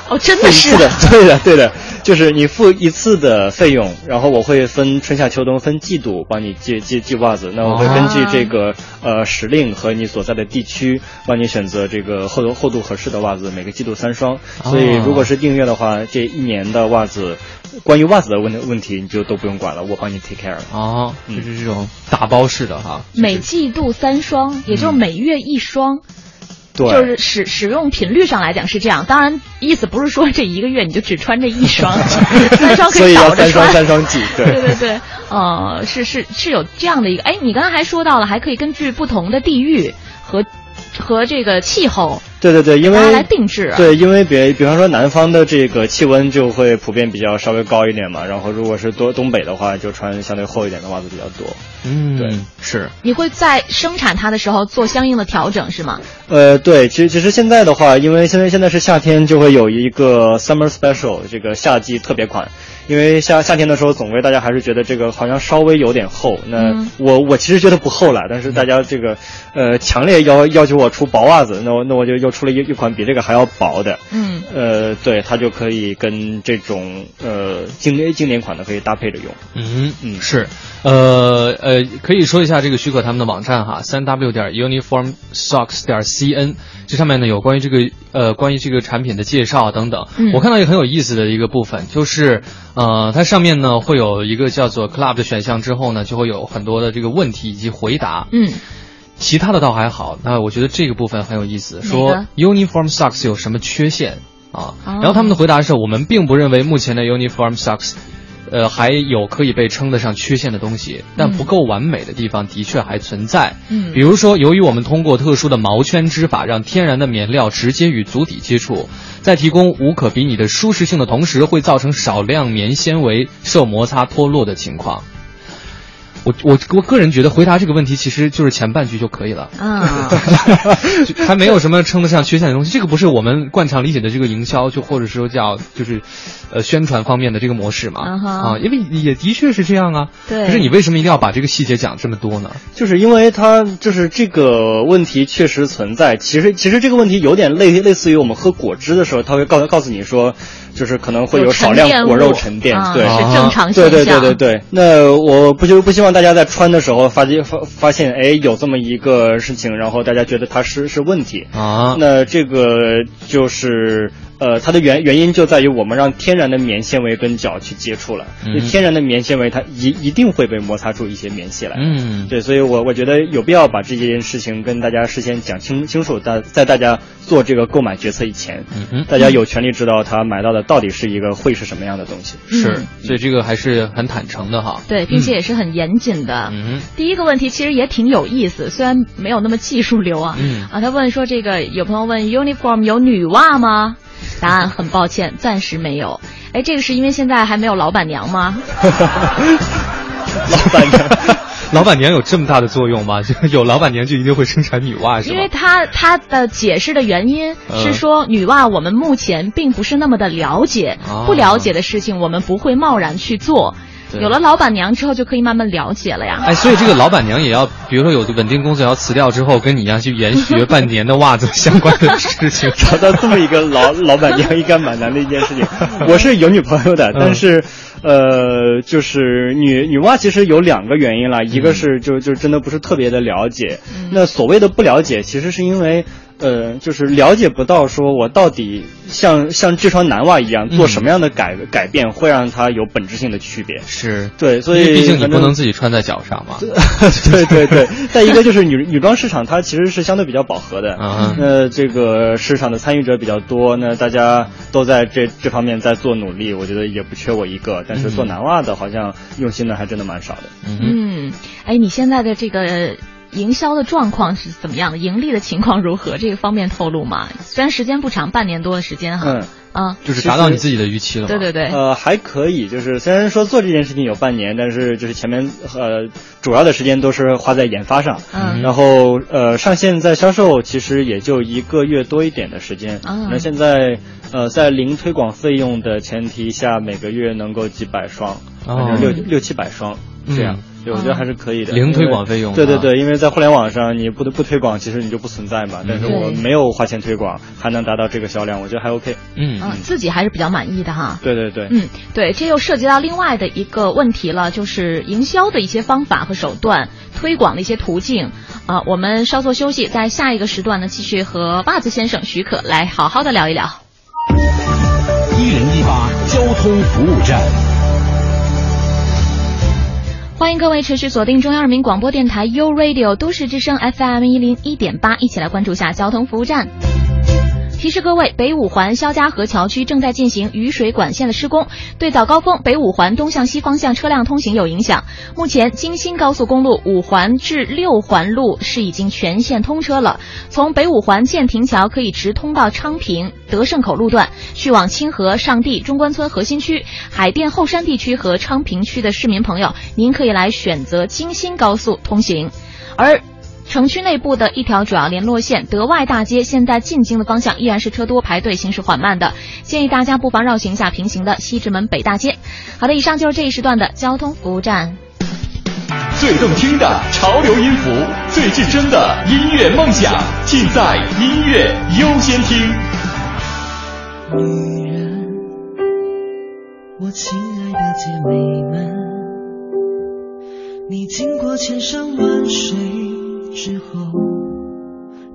哦，真的是的，对的，对的，就是你付一次的费用，然后我会分春夏秋冬分季度帮你寄寄寄袜子，那我会根据这个、呃时令和你所在的地区帮你选择这个厚度厚度合适的袜子，每个季度三双。所以如果是订阅的话，这一年的袜子，关于袜子的问问题你就都不用管了，我帮你 take care 了。哦，就是这种打包式的哈。每季度三双，也就是每月一双。对，就是使使用频率上来讲是这样，当然意思不是说这一个月你就只穿这一双，*laughs* 三双可所以要倒着三双穿。三双几，*laughs* 对对对对，呃，是是是有这样的一个，哎，你刚才还说到了，还可以根据不同的地域和和这个气候，对对对，因为大家来定制啊对，因为比比方说南方的这个气温就会普遍比较稍微高一点嘛，然后如果是多东北的话，就穿相对厚一点的袜子比较多。嗯，对，是。你会在生产它的时候做相应的调整是吗？呃，对，其实其实现在的话，因为现在现在是夏天，就会有一个 summer special 这个夏季特别款。因为夏夏天的时候，总归大家还是觉得这个好像稍微有点厚。那嗯我我其实觉得不厚了，但是大家这个呃强烈要要求我出薄袜子，那我那我就又出了一一款比这个还要薄的。嗯，呃，对，它就可以跟这种呃经典经典款的可以搭配着用。嗯嗯是，呃呃，可以说一下这个许可他们的网站哈，三 w 点 uniformsocks 点 cn，这上面呢有关于这个呃关于这个产品的介绍等等。嗯我看到一个很有意思的一个部分，就是呃它上面呢会有一个叫做 club 的选项，之后呢就会有很多的这个问题以及回答。嗯。其他的倒还好，那我觉得这个部分很有意思，说 uniform socks 有什么缺陷啊？哦然后他们的回答是我们并不认为目前的 uniform socks，呃，还有可以被称得上缺陷的东西，但不够完美的地方的确还存在。嗯比如说，由于我们通过特殊的毛圈织法，让天然的棉料直接与足底接触，在提供无可比拟的舒适性的同时，会造成少量棉纤维受摩擦脱落的情况。我我我个人觉得回答这个问题其实就是前半句就可以了，啊，*laughs* 就还没有什么称得上缺陷的东西。这个不是我们惯常理解的这个营销，就或者说叫就是，呃，宣传方面的这个模式嘛。啊，因为也的确是这样啊。对可是你为什么一定要把这个细节讲这么多呢？就是因为它就是这个问题确实存在。其实其实这个问题有点类类似于我们喝果汁的时候，他会告告诉你说，就是可能会有少量果肉沉淀，啊对，是正常对对现象。对对对。那我不就不希望大家在穿的时候发现发发现，哎，有这么一个事情，然后大家觉得它是是问题啊。那这个就是。呃，它的原原因就在于我们让天然的棉纤维跟脚去接触了，嗯天然的棉纤维它一一定会被摩擦出一些棉屑来。嗯，对，所以我我觉得有必要把这件事情跟大家事先讲清清楚，在在大家做这个购买决策以前，嗯大家有权利知道他买到的到底是一个会是什么样的东西。是，所以这个还是很坦诚的哈。对，并且也是很严谨的。嗯第一个问题其实也挺有意思，虽然没有那么技术流啊。嗯啊，他问说这个有朋友问 uniform 有女袜吗？*laughs* 答案很抱歉，暂时没有。哎，这个是因为现在还没有老板娘吗？*laughs* 老板娘，老板娘有这么大的作用吗？就有老板娘就一定会生产女袜因为？他他的解释的原因嗯是说，女袜我们目前并不是那么的了解，哦不了解的事情我们不会贸然去做。对有了老板娘之后，就可以慢慢了解了呀。哎，所以这个老板娘也要，比如说有的稳定工作要辞掉之后，跟你一样去研学半年的袜子相关的事情，*laughs* 找到这么一个老老板娘应该蛮难的一件事情。我是有女朋友的，但是。呃，就是女女娲其实有两个原因啦，一个是就就真的不是特别的了解，那所谓的不了解，其实是因为。呃，就是了解不到，说我到底像像这双男袜一样做什么样的改改变，会让它有本质性的区别。是对，所以毕竟你不能自己穿在脚上嘛。对 *laughs* 对对。再 *laughs* 一个就是女女装市场它其实是相对比较饱和的，那这个市场的参与者比较多，那大家都在这这方面在做努力，我觉得也不缺我一个。但是做男袜的好像用心的还真的蛮少的。嗯，哎，你现在的这个。营销的状况是怎么样的？盈利的情况如何？这个方便透露吗？虽然时间不长，半年多的时间哈。嗯啊，就是达到你自己的预期了。对对对。呃，还可以，就是虽然说做这件事情有半年，但是就是前面呃主要的时间都是花在研发上。嗯。然后呃上线在销售，其实也就一个月多一点的时间。嗯。那现在呃在零推广费用的前提下，每个月能够几百双，反正六六七百双这样。对，我觉得还是可以的。零推广费用。对对对，因为在互联网上，你不不推广，其实你就不存在嘛。但是我没有花钱推广，还能达到这个销量，我觉得还 OK。嗯嗯，自己还是比较满意的哈。对对对。嗯，对，这又涉及到另外的一个问题了，就是营销的一些方法和手段，推广的一些途径。啊，我们稍作休息，在下一个时段呢，继续和袜子先生许可来好好的聊一聊。一零一八交通服务站。欢迎各位持续锁定中央人民广播电台 u Radio 都市之声 FM 一零一点八，一起来关注下交通服务站。提示各位，北五环肖家河桥区正在进行雨水管线的施工，对早高峰北五环东向西方向车辆通行有影响。目前京新高速公路五环至六环路是已经全线通车了，从北五环建亭桥可以直通到昌平德胜口路段，去往清河上地中关村核心区、海淀后山地区和昌平区的市民朋友，您可以来选择京新高速通行，而。城区内部的一条主要联络线德外大街，现在进京的方向依然是车多排队，行驶缓慢的，建议大家不妨绕行一下平行的西直门北大街。好的，以上就是这一时段的交通服务站。最动听的潮流音符，最至真的音乐梦想，尽在音乐优先听。女人，我亲爱的姐妹们，你经过千山万水。之后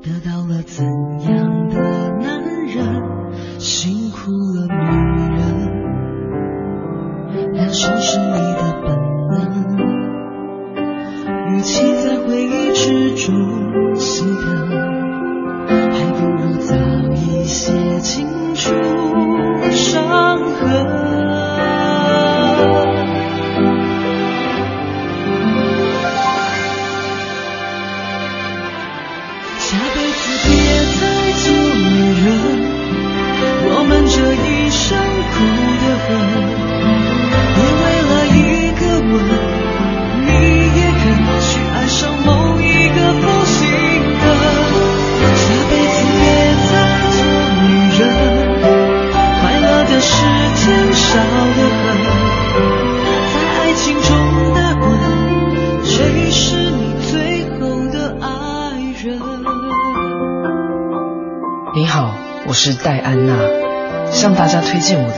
得到了怎样的男人？辛苦了，女人，良心是你的本能。与其在回忆之中心疼，还不如早一些清除伤痕。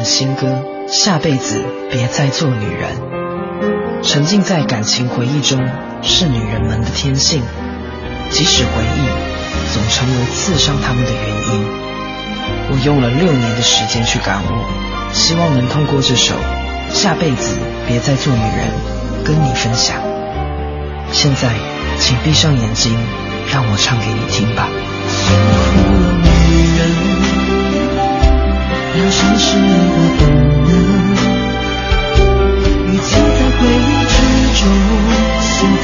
新歌《下辈子别再做女人》。沉浸在感情回忆中是女人们的天性，即使回忆总成为刺伤他们的原因。我用了六年的时间去感悟，希望能通过这首《下辈子别再做女人》跟你分享。现在，请闭上眼睛，让我唱给你听吧。良心是一个本能，与其在回忆之中心疼，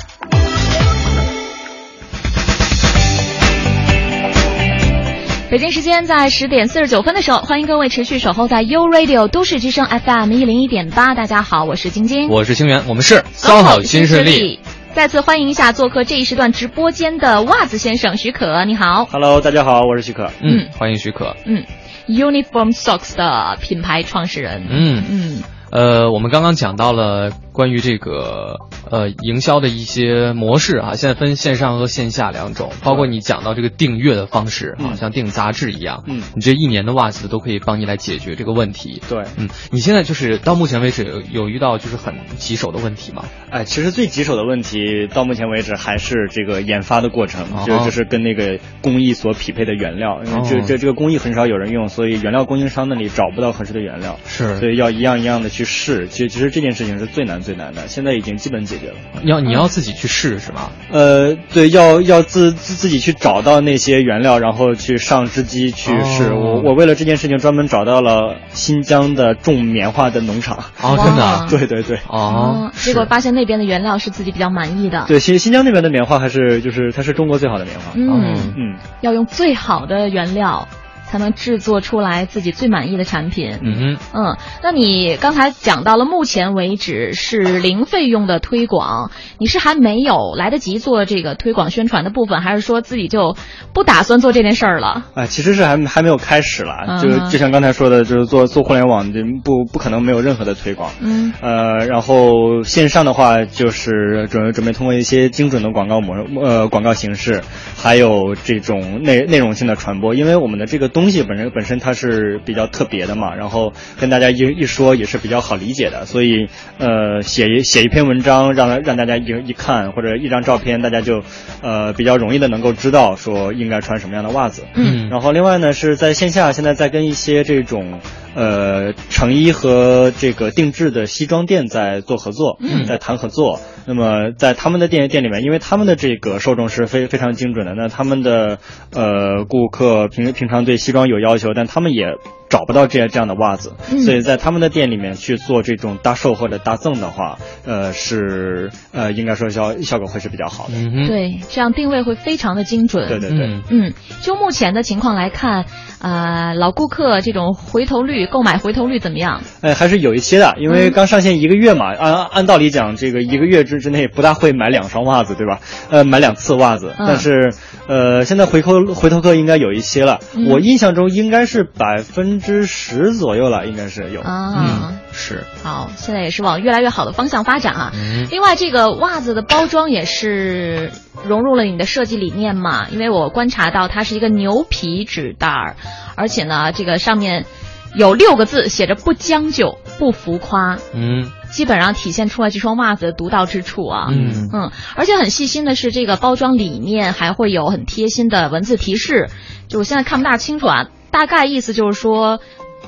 北京时间在十点四十九分的时候，欢迎各位持续守候在 U Radio 都市之声 FM 一零一点八。大家好，我是晶晶，我是星源，我们是 SOHO 新势力。再次欢迎一下做客这一时段直播间的袜子先生许可，你好。Hello，大家好，我是许可。嗯，欢迎许可。嗯，Uniform Socks 的品牌创始人。嗯嗯。呃，我们刚刚讲到了关于这个呃营销的一些模式啊，现在分线上和线下两种，包括你讲到这个订阅的方式啊，嗯、像订杂志一样，嗯，你这一年的袜子都可以帮你来解决这个问题。对，嗯，你现在就是到目前为止有有遇到就是很棘手的问题吗？哎，其实最棘手的问题到目前为止还是这个研发的过程，哦、就就是跟那个工艺所匹配的原料，因为这、哦、这这个工艺很少有人用，所以原料供应商那里找不到合适的原料，是，所以要一样一样的去试，其实。其实这件事情是最难最难的，现在已经基本解决了。要你要自己去试是吗？呃，对，要要自自自己去找到那些原料，然后去上织机去试。哦、我我为了这件事情专门找到了新疆的种棉花的农场。哦，真的？对对对。哦。结果发现那边的原料是自己比较满意的。对，新新疆那边的棉花还是就是它是中国最好的棉花。嗯嗯。要用最好的原料。才能制作出来自己最满意的产品。嗯嗯，那你刚才讲到了，目前为止是零费用的推广，你是还没有来得及做这个推广宣传的部分，还是说自己就不打算做这件事儿了？啊，其实是还还没有开始了，嗯、就就像刚才说的，就是做做互联网，不不可能没有任何的推广。嗯。呃，然后线上的话，就是准准备通过一些精准的广告模呃广告形式，还有这种内内容性的传播，因为我们的这个东。东西本身本身它是比较特别的嘛，然后跟大家一一说也是比较好理解的，所以呃写一写一篇文章让让大家一一看或者一张照片，大家就呃比较容易的能够知道说应该穿什么样的袜子。嗯，然后另外呢是在线下现在在跟一些这种呃成衣和这个定制的西装店在做合作，嗯，在谈合作。那么在他们的店店里面，因为他们的这个受众是非非常精准的，那他们的呃顾客平平常对西装有要求，但他们也找不到这样这样的袜子，嗯、所以在他们的店里面去做这种搭售或者搭赠的话，呃是呃应该说效效果会是比较好的。嗯对，这样定位会非常的精准。对对对，嗯,嗯，就目前的情况来看，呃老顾客这种回头率、购买回头率怎么样？呃，还是有一些的，因为刚上线一个月嘛，按、嗯、按道理讲，这个一个月之之内不大会买两双袜子，对吧？呃，买两次袜子，嗯、但是呃，现在回头回头客应该有一些了。嗯、我印象中应该是百分之十左右了，应该是有。啊，嗯、是。好，现在也是往越来越好的方向发展啊。嗯、另外，这个袜子的包装也是融入了你的设计理念嘛？因为我观察到它是一个牛皮纸袋儿，而且呢，这个上面。有六个字写着“不将就，不浮夸”，嗯，基本上体现出来这双袜子的独到之处啊，嗯嗯，而且很细心的是，这个包装里面还会有很贴心的文字提示，就我现在看不大清楚啊，大概意思就是说，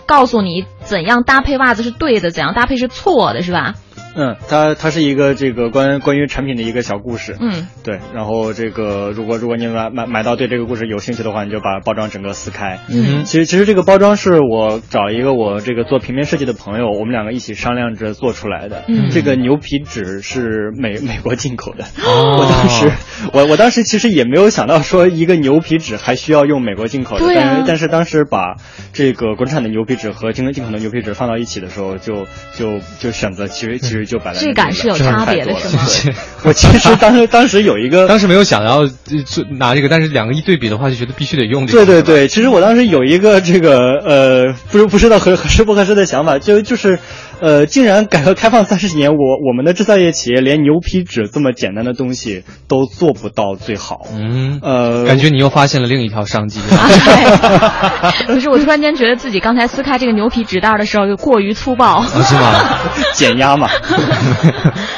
告诉你怎样搭配袜子是对的，怎样搭配是错的，是吧？嗯，它它是一个这个关关于产品的一个小故事，嗯，对，然后这个如果如果你买买买到对这个故事有兴趣的话，你就把包装整个撕开，嗯，其实其实这个包装是我找一个我这个做平面设计的朋友，我们两个一起商量着做出来的，嗯，这个牛皮纸是美美国进口的，哦，我当时我我当时其实也没有想到说一个牛皮纸还需要用美国进口的，对啊，但但是当时把这个国产的牛皮纸和进进口的牛皮纸放到一起的时候，就就就选择其实其实就摆在质感是有差别的，是吗？*laughs* 我其实当时当时有一个，当时没有想要就拿这个，但是两个一对比的话，就觉得必须得用这个。对对对，其实我当时有一个这个呃，不是不知道合合适不合适的想法，就就是呃，竟然改革开放三十年，我我们的制造业企业连牛皮纸这么简单的东西都做不到最好。嗯，呃，感觉你又发现了另一条商机。*laughs* *laughs* 可是，我突然间觉得自己刚才撕开这个牛皮纸袋的时候，又过于粗暴。啊，是吗？*laughs* 减压嘛。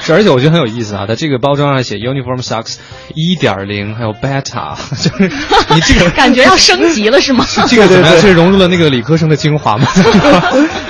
是，而且我觉得很有意思啊，它这个包装上写 Uniform Socks 一点零，还有 Beta，就是你这个感觉要升级了是吗？这个怎么样？是融入了那个理科生的精华吗？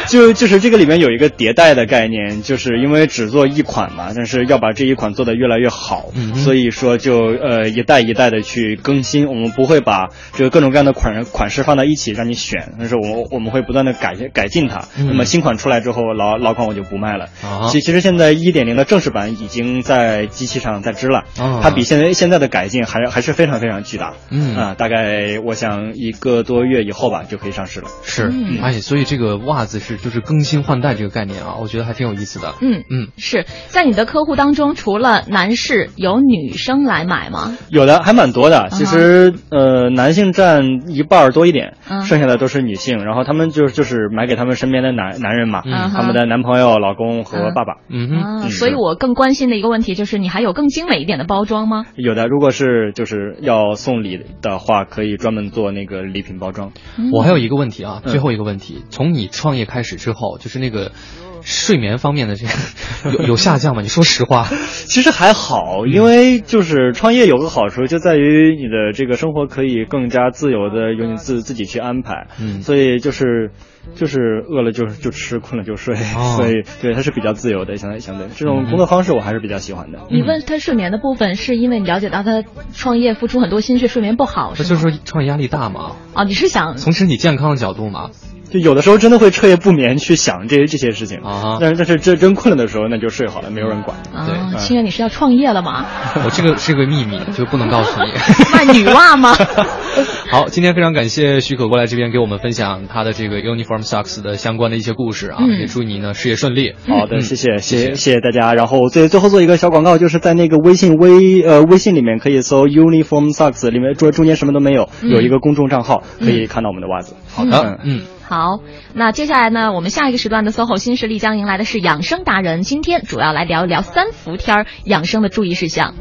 就就是这个里面有一个迭代的概念，就是因为只做一款嘛，但是要把这一款做得越来越好，嗯、所以说就呃一代一代的去更新。我们不会把这个各种各样的款款式放在一起让你选，但是我我们会不断的改改进它。嗯、那么新款出来之后，老老款我就不卖了。啊、其其实现在一点零的正式版已经在机器上在织了，啊、它比现在现在的改进还还是非常非常巨大。嗯啊，大概我想一个多月以后吧就可以上市了。是，嗯、哎，所以这个袜子是就是更新换代这个概念啊，我觉得还挺有意思的。嗯嗯，是在你的客户当中，除了男士，有女生来买吗？有的，还蛮多的。其实、呃，男性占一半多一点，嗯剩下的都是女性。然后他们就就是买给他们身边的男男人嘛，嗯他们的男朋友、老公和爸爸。嗯哼、啊，所以我更关心的一个问题就是，你还有更精美一点的包装吗？有的，如果是就是要送礼的话，可以专门做那个礼品包装。嗯、我还有一个问题啊，嗯、最后一个问题，从你创业开始之后，就是那个。睡眠方面的这个 *laughs* 有有下降吗？你说实话，*laughs* 其实还好，因为就是创业有个好处，就在于你的这个生活可以更加自由的由你自自己去安排。嗯，所以就是就是饿了就就吃，困了就睡，哦、*laughs* 所以对他是比较自由的，相对相对这种工作方式我还是比较喜欢的。你问他睡眠的部分，是因为你了解到他创业付出很多心血，睡眠不好，那就是说创业压力大嘛？哦，你是想从身体健康的角度嘛？就有的时候真的会彻夜不眠去想这些这些事情啊，但是但是这真困了的时候，那就睡好了，没有人管。啊，清远，你是要创业了吗？*laughs* 我这个是个秘密，就不能告诉你。*laughs* 卖女袜吗？*laughs* 好，今天非常感谢许可过来这边给我们分享他的这个 Uniform Socks 的相关的一些故事啊，嗯、也祝你呢事业顺利。好的，嗯、谢谢谢谢谢谢大家。然后最最后做一个小广告，就是在那个微信微呃微信里面可以搜 Uniform Socks，里面中中间什么都没有，嗯、有一个公众账号可以看到我们的袜子。好的，嗯。好，那接下来呢，我们下一个时段的 SOHO 新势力将迎来的是养生达人，今天主要来聊一聊三伏天儿养生的注意事项。